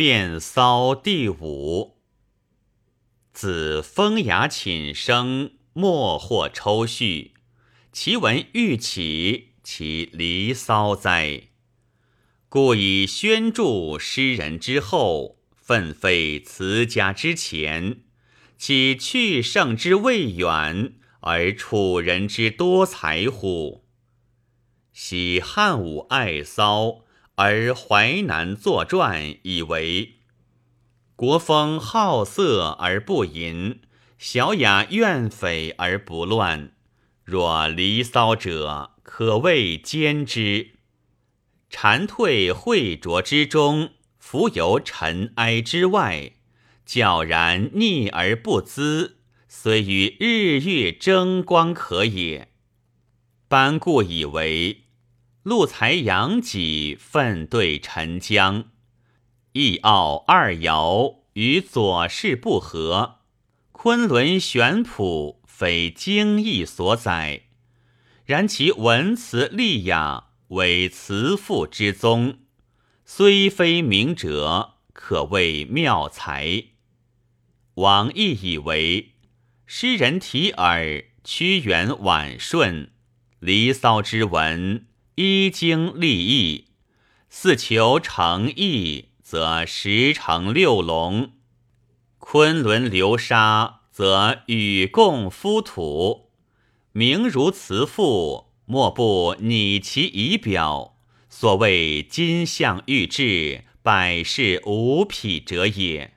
变骚第五。子风雅寝生，莫或抽绪。其文欲起，其离骚哉？故以宣著诗人之后，奋废辞家之前，岂去圣之未远，而楚人之多才乎？喜汉武爱骚，而淮南作传，以为国风好色而不淫，小雅怨匪而不乱。若离骚者，可谓兼之。蝉蜕秽浊之中，浮游尘埃之外，皎然逆而不滋，虽与日月争光可也。班固以为，陆才养己，奋对陈江；一傲二摇与左氏不合，昆仑玄圃非经义所载，然其文辞丽雅。为辞赋之宗，虽非明哲，可谓妙才。王毅以为诗人体耳屈原婉顺，《离骚》之文依经立义，四求诚意，则十成六龙；昆仑流沙，则与共夫土。名如慈父。莫不拟其仪表，所谓金象玉质，百事无匹者也。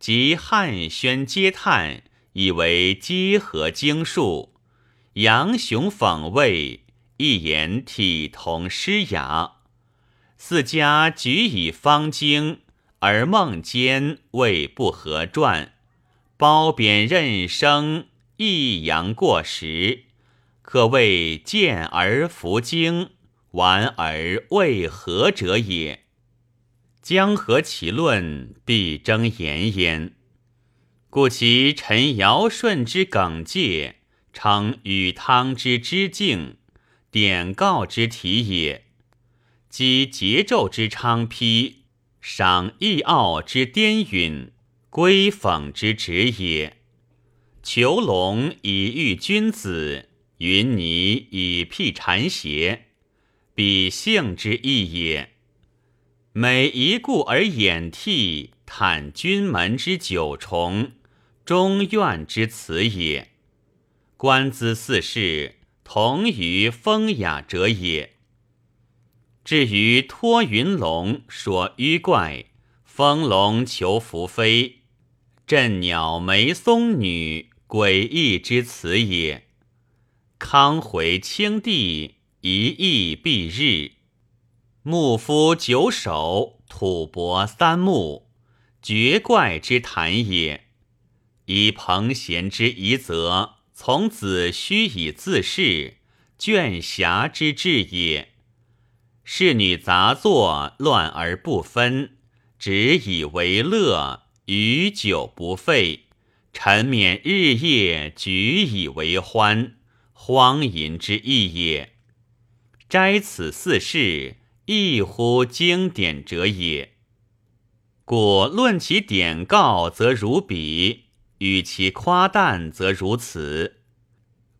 即汉宣嗟叹，以为稽和经术，杨雄讽慰，一言体同诗雅。四家举以方经，而梦间未不合传，褒贬任生，抑扬过时。可谓见而弗经，玩而未合者也。江河其论，必争言焉。故其陈尧舜之耿介，称禹汤之之敬，典告之体也；积桀纣之昌丕，赏易傲之颠允，归讽之旨也。囚龙以喻君子。云泥以辟谗邪，彼性之意也。每一顾而掩涕，叹君门之九重，中怨之辞也。观兹四世，同于风雅者也。至于托云龙说迂怪，风龙求福飞，振鸟眉松女，诡异之辞也。康回清帝，一役蔽日；牧夫九首，吐蕃三木，绝怪之谈也。以彭贤之遗则，从子虚以自恃，倦侠之志也。侍女杂作，乱而不分，只以为乐，与酒不废，沉湎日夜，举以为欢。荒淫之意也。摘此四事，亦乎经典者也。故论其典告，则如彼；与其夸诞，则如此。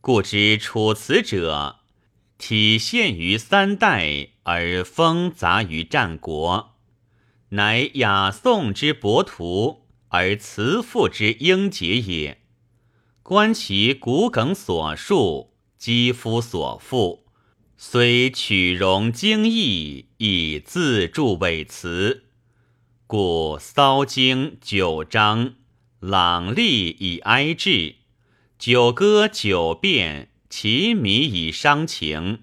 故知楚辞者，体现于三代，而风杂于战国，乃雅颂之博图，而辞赋之英杰也。观其骨梗所述。肌肤所赋，虽取容精义，以自著伪辞。故骚经九章，朗丽以哀志；九歌九变，其靡以伤情。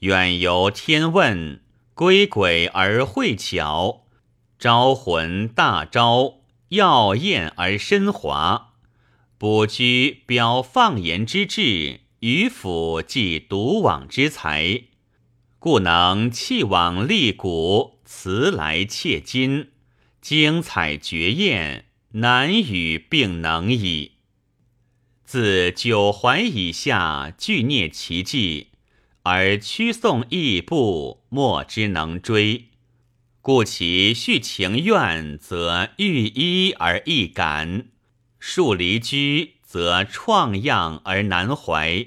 远游天问，归鬼而会巧；招魂大招，耀艳而深华。卜居表放言之志。渔府既独往之才，故能弃往立古，辞来切今，精彩绝艳，难与并能矣。自九环以下，俱蹑其迹，而屈颂亦步，莫之能追。故其续情愿，则寓依而易感；树离居，则创样而难怀。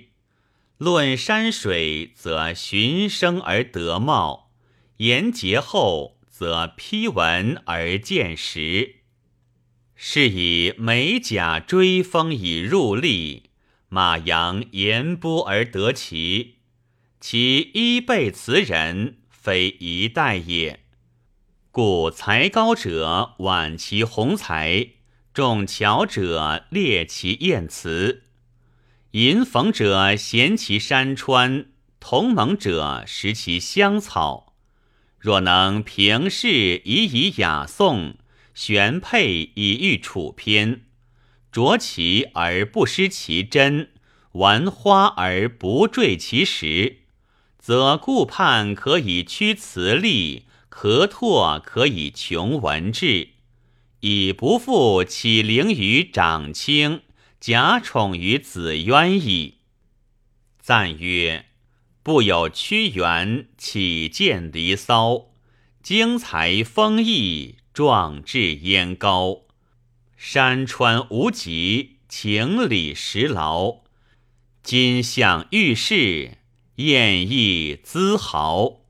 论山水，则循声而得貌；言节后，则批文而见实。是以美甲追风以入利，马扬言波而得其。其衣被词人，非一代也。故才高者挽其宏才，重巧者列其艳词，吟逢者嫌其山川，同盟者识其香草。若能平视以以雅颂，玄配以喻楚篇，着其而不失其真，玩花而不坠其实，则顾盼可以驱词力。咳拓可以穷文志，以不负起灵于长卿，假宠于子渊矣。赞曰：不有屈原，岂见离骚？精才丰溢，壮志焉高？山川无极，情理实劳。今向遇事，艳逸姿豪。